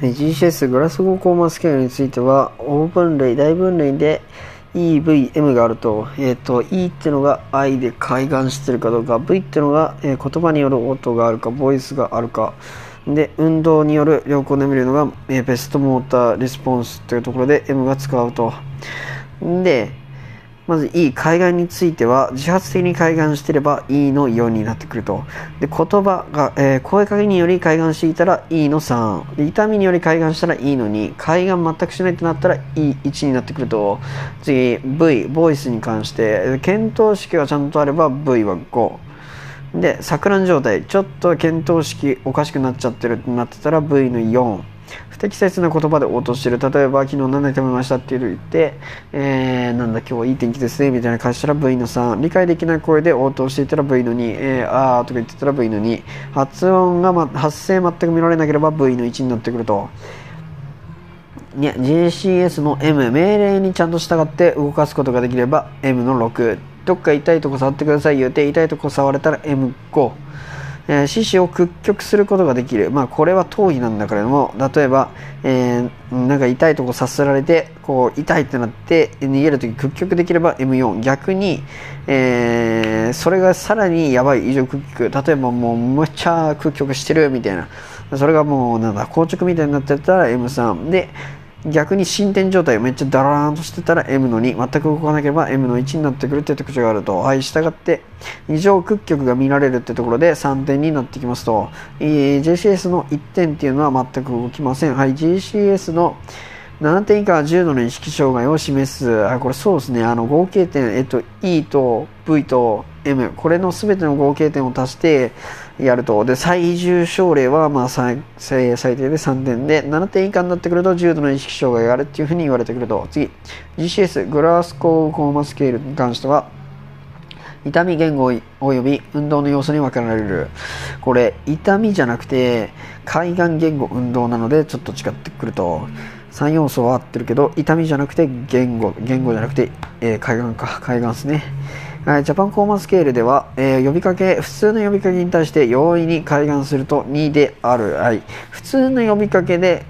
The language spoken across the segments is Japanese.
GCS グラスゴーコーマスケールについては大分類大分類で EVM があると,、えーと、E っていうのが I で開眼してるかどうか V っていうのが、えー、言葉による音があるかボイスがあるかで運動による良好で見るのが、えー、ベストモーターレスポンスというところで M が使うと。でまず E 海岸については自発的に海岸してれば E の4になってくると。で言葉が、えー、声かけにより海岸していたら E の3で痛みにより海岸したら E の2海岸全くしないとなったら E1 になってくると。次 V ボイスに関して。検討式がちゃんとあれば V は5で錯乱状態。ちょっと見当式おかしくなっちゃってるってなってたら V の4不適切な言葉で応答してる。例えば昨日何で食べましたって言って、えー、なんだ今日はいい天気ですねみたいな感じしたら V の3理解できない声で応答していたら V の2、えー、あーとか言ってたら V の2発音が、ま、発声全く見られなければ V の1になってくると。いや JCS の M 命令にちゃんと従って動かすことができれば M の6どっか痛いとこ触ってください言うて痛いとこ触れたら M5 えー、獅子を屈曲することができる。まあ、これは逃避なんだけれども、例えば、えー、なんか痛いとこさせられて、こう、痛いってなって逃げるとき屈曲できれば M4。逆に、えー、それがさらにやばい異常屈曲。例えばもうむっちゃ屈曲してるみたいな。それがもう、なんだ、硬直みたいになってたら M3。で、逆に進展状態めっちゃダラーンとしてたら M の2全く動かなければ M の1になってくるって特徴があると。はい従って異常屈曲が見られるってところで3点になってきますと、えー、JCS の1点っていうのは全く動きません。はい JCS の7点以下は重度の意識障害を示す。あこれそうですね。あの合計点、えっと、E と V と M これの全ての合計点を足してやると。で最重症例はまあ最最低で3点。で7点以下になってくると重度の意識障害があるっていうふうに言われてくると。次。GCS グラスコーコーマスケールに関しては痛み言語および運動の要素に分けられる。これ痛みじゃなくて海岸言語運動なのでちょっと違ってくると。3要素は合ってるけど痛みじゃなくて言語。言語じゃなくて、えー、海岸か。海岸ですね。ジャパンコーマスケールでは、えー、呼びかけ、普通の呼びかけに対して容易に開眼すると2である。はい。普通の呼びかけで、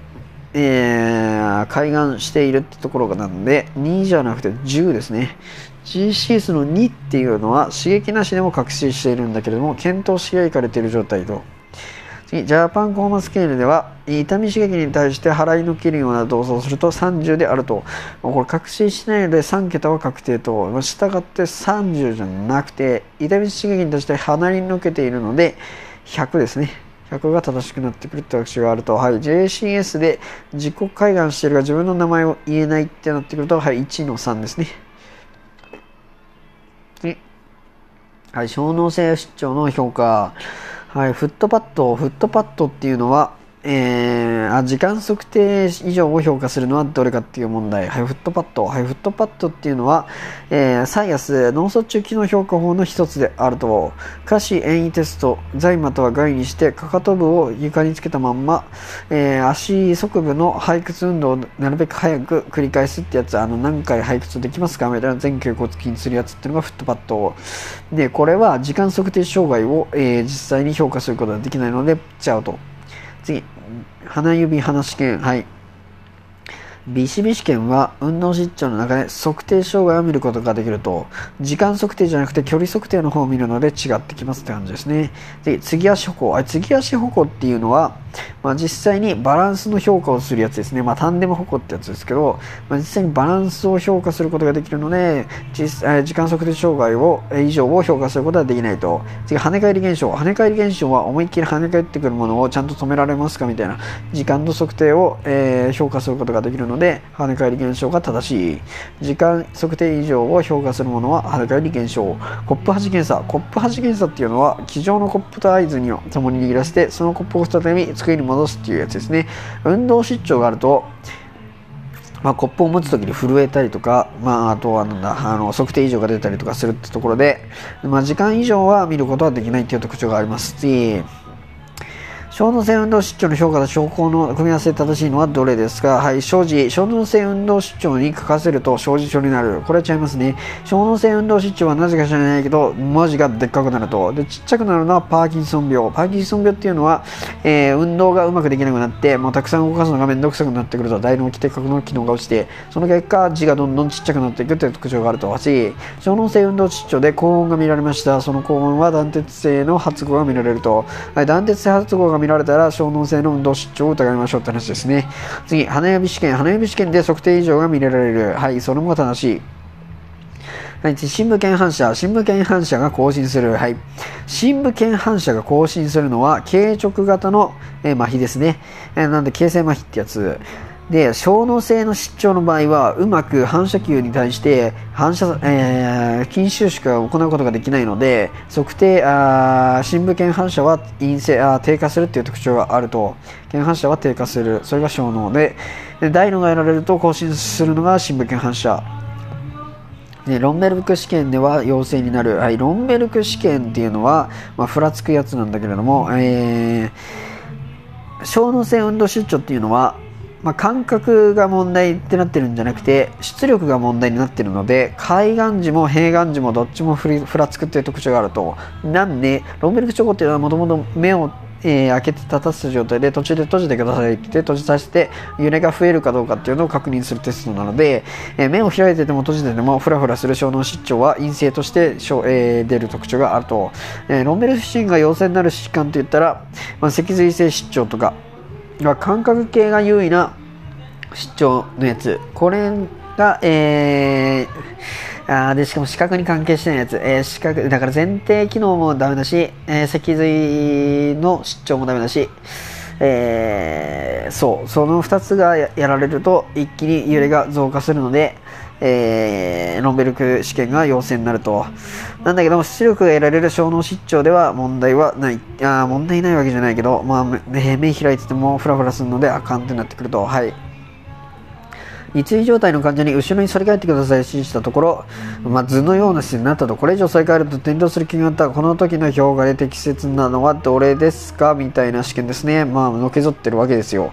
えー、開眼しているってところがなんで、2じゃなくて10ですね。GCS の2っていうのは刺激なしでも確信しているんだけれども、検討し合いかれている状態と次、ジャパンコーマスケールでは、痛み刺激に対して払いのけるような動作をすると30であると。これ確信しないので3桁は確定と。従って30じゃなくて、痛み刺激に対して離り抜けているので、100ですね。100が正しくなってくるって学習があると、はい、JCS で自己開眼しているが自分の名前を言えないってなってくると、はい、1の3ですね。はい、小脳性失調の評価。はい、フットパッド、フットパッドっていうのは、えー、あ時間測定以上を評価するのはどれかっていう問題。はい、フットパッド。はい、フットパッドっていうのは、えー、サイアス、脳卒中機能評価法の一つであると。下肢遠位テスト、財または外にして、かかと部を床につけたまんま、えー、足側部の背屈運動をなるべく早く繰り返すってやつ、あの、何回背屈できますかみたいな全頸骨筋するやつっていうのがフットパッド。で、これは時間測定障害を、えー、実際に評価することができないので、ちゃうと。次、鼻指鼻試験。はい。ビシビシ試験は運動失調の中で測定障害を見ることができると時間測定じゃなくて距離測定の方を見るので違ってきますって感じですねで次足歩行あ次足歩行っていうのは、まあ、実際にバランスの評価をするやつですね、まあ、タンデム歩行ってやつですけど、まあ、実際にバランスを評価することができるので実時間測定障害を以上を評価することはできないと。次跳ね返り現象。跳ね返り現象は思いっきり跳ね返ってくるものをちゃんと止められますかみたいな時間の測定を、えー、評価することができるので跳ね返り現象が正しい。時間測定以上を評価するものは跳ね返り現象。コップ端検査。コップ端検査っていうのは机上のコップと合図に共に握らせてそのコップを再び机に戻すっていうやつですね。運動失調があるとまあ、コップを持つ時に震えたりとか、まあ、あとはなんだあの測定異常が出たりとかするってところで、まあ、時間以上は見ることはできないっていう特徴がありますし小脳性運動失調の評価と証拠の組み合わせ正しいのはどれですか？はい、生じ。小脳性運動失調に書かせると生じ症になる。これは違いますね。小脳性運動失調はなぜか知らないけど、文字がでっかくなると。で、ちっちゃくなるのはパーキンソン病。パーキンソン病っていうのは、えー、運動がうまくできなくなって、もうたくさん動かすのがめんどくさくなってくると、大脳基底核の機能が落ちて、その結果、字がどんどんちっちゃくなっていくという特徴があると。し、小脳性運動失調で高音が見られました。その高音は断鉄性の発語が見られると。はい断鉄性発語が見られたら、小脳性の運動失調を疑いましょうって話ですね。次、花指試験。花指試験で測定異常が見られる。はい、それも正しい。はい、深部腱反射。深部腱反射が更新する。はい。深部腱反射が更新するのは、軽直型の、えー、麻痺ですね。えー、なんで、形成麻痺ってやつ。で、小脳性の失調の場合は、うまく反射球に対して反射、えー、筋収縮を行うことができないので、測定、あ深部腱反射は陰性あ低下するっていう特徴があると、腱反射は低下する。それが小脳で、で大脳が得られると更新するのが深部腱反射。でロンベルク試験では陽性になる。はい、ロンベルク試験っていうのは、まあ、ふらつくやつなんだけれども、えー、小脳性運動失調っていうのは、まあ、感覚が問題ってなってるんじゃなくて出力が問題になってるので海岸時も平岸時もどっちもふりふらつくっていう特徴があると。なんでロンベルクチョコっていうのはもともと目をえー、開けて立たせた状態で途中で閉じてくださいって閉じさせて揺れが増えるかどうかっていうのを確認するテストなので、えー、目を開いてても閉じててもフラフラする小脳失調は陰性として、えー、出る特徴があると、えー、ロンベルクシンが陽性になる疾患といったら、まあ、脊髄性失調とか感覚系が優位な出張のやつ。これが、えー、あでしかも視覚に関係してないやつ、えー、視覚だから前提機能もダメだし、えー、脊髄の出張もダメだし、えー、そう。その2つがやられると一気に揺れが増加するので、えー、ロンベルク試験が陽性になると。なんだけども、出力が得られる小脳失調では問題はない。あ問題ないわけじゃないけど、まあ、目目開いててもフラフラするのであかんってなってくると、はい。立位状態の患者に後ろに反り返ってください指示したところ、まあ、図のような姿勢になったとこれ以上反り返ると転倒する気があったこの時の評価で適切なのはどれですか？みたいな試験ですねまあのけぞってるわけですよ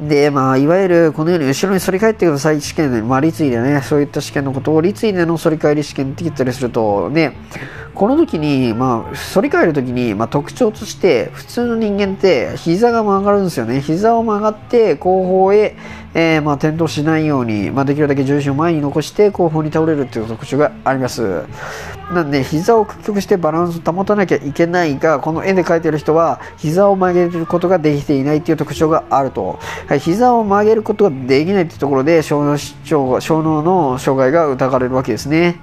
で、まあ、いわゆるこのように後ろに反り返ってください試験で、まあ、立位でね、そういった試験のことを立位での反り返り試験って言ったりすると、ね、この時に、まあ、反り返る時に、まあ、特徴として、普通の人間って膝が曲がるんですよね。膝を曲がって後方へ、えー、まあ、転倒しないように、まあ、できるだけ重心を前に残して後方に倒れるっていう特徴があります。なんで、膝を屈曲してバランスを保たなきゃいけないが、この絵で描いてる人は、膝を曲げることができていないっていう特徴があると。はい、膝を曲げることができないっていうところで、小脳小脳の障害が疑われるわけですね。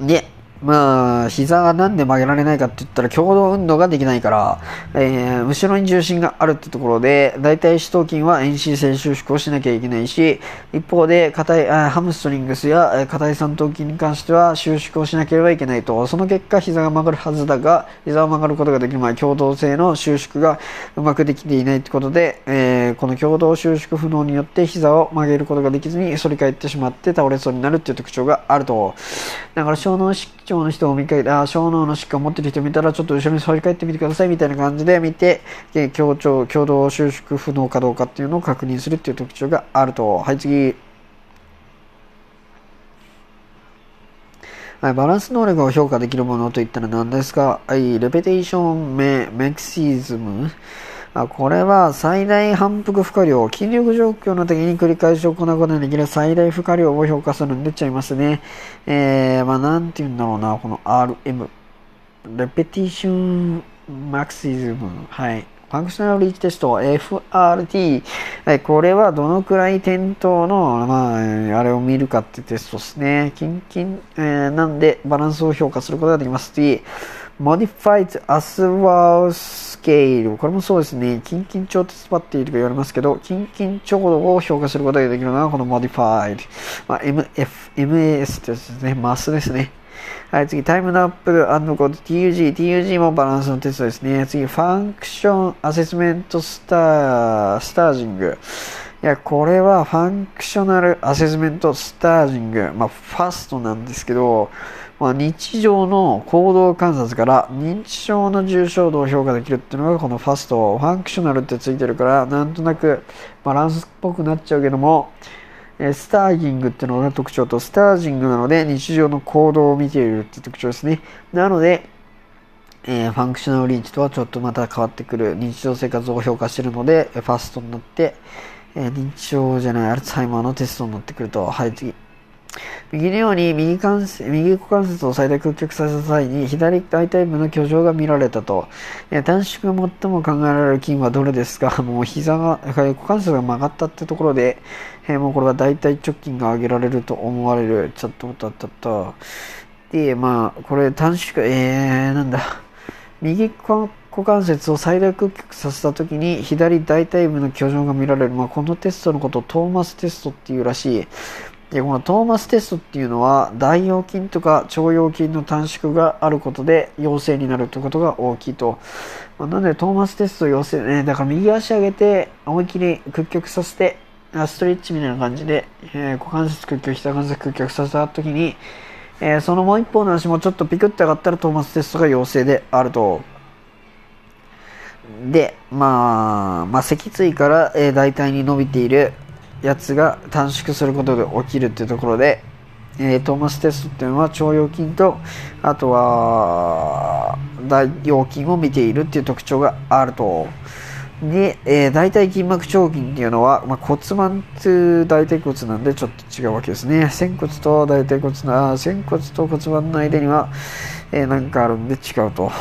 で、まあ、膝がなんで曲げられないかって言ったら、共同運動ができないから、えー、後ろに重心があるってところで、大体四頭筋は遠心性収縮をしなきゃいけないし、一方で、硬い、ハムストリングスや硬い三頭筋に関しては収縮をしなければいけないと、その結果、膝が曲がるはずだが、膝を曲がることができる前、共同性の収縮がうまくできていないってことで、えー、この共同収縮不能によって膝を曲げることができずに反り返ってしまって倒れそうになるっていう特徴があると。だから、小脳失調の人を見かけて、あ小脳の疾患を持ってる人を見たら、ちょっと後ろに反り返ってみてくださいみたいな感じで見て、強調、共同収縮不能かどうかっていうのを確認するっていう特徴があると。はい、次。はい、バランス能力を評価できるものといったら何ですか？はい、レペテーションメメキシズムあこれは最大反復負荷量、筋力状況の時に繰り返し行うことができる最大負荷量を評価するんでちゃいますね。えー、まあなんて言うんだろうな、この RM。レペティションマクシズム。はい。ファンクショナルリーチテスト FRT、はい、これはどのくらい点灯の、まあ、あれを見るかってテストですね。キンキン、えー、なんでバランスを評価することができます。次、Modified Aswell Scale。これもそうですね。近々超鉄パっていると言われますけど、近々超度を評価することができるのはこの Modified。まあ、MF、MAS ってやつですね。マスですね。はい、次、 timed up and go TUG。TUG もバランスのテストですね。次、 function assessment sta、staging。いや、これは functional assessment staging。まあ、 FAST なんですけど、まあ、日常の行動観察から認知症の重症度を評価できるっていうのがこの FAST functional ってついてるからなんとなくバランスっぽくなっちゃうけども staging っていうのが特徴と staging なので日常の行動を見ているって特徴ですねなのでえー、 functional reach とはちょっとまた変わってくる日常生活を評価しているので、 FAST になって、えー、認知症じゃないアルツハイマーのテストになってくると、はい、次。右のように右関節右股関節を最大屈曲させた際に左大腿部の挙上が見られたと、短縮が最も考えられる筋はどれですか？もう膝が股関節が曲がったってところで、もうこれは大腿直筋が上げられると思われる。ちょっと待ったったでまあこれ短縮えー、なんだ。右股関節を最大屈曲させた時に左大腿部の居上が見られる、まあ、このテストのことをトーマステストっていうらしい。でこのトーマステストっていうのは大腰筋とか腸腰筋の短縮があることで陽性になるということが大きいと、まあ、なのでトーマステスト陽性ねだから右足上げて思いっきり屈曲させてストレッチみたいな感じで、えー、股関節屈曲下関節屈曲させた時にえー、そのもう一方の足もちょっとピクッと上がったらトーマステストが陽性であると。で、まあ、まあ、脊椎から、えー、大体に伸びているやつが短縮することで起きるっていうところで、えー、トーマステストっていうのは腸腰筋と、あとは、大腰筋を見ているっていう特徴があると。で、えー、大腿筋膜腸筋っていうのは、まあ、骨盤と大腿骨なんでちょっと違うわけですね。仙骨と大腿骨な、仙骨と骨盤の間には、えー、かあるんで違うと。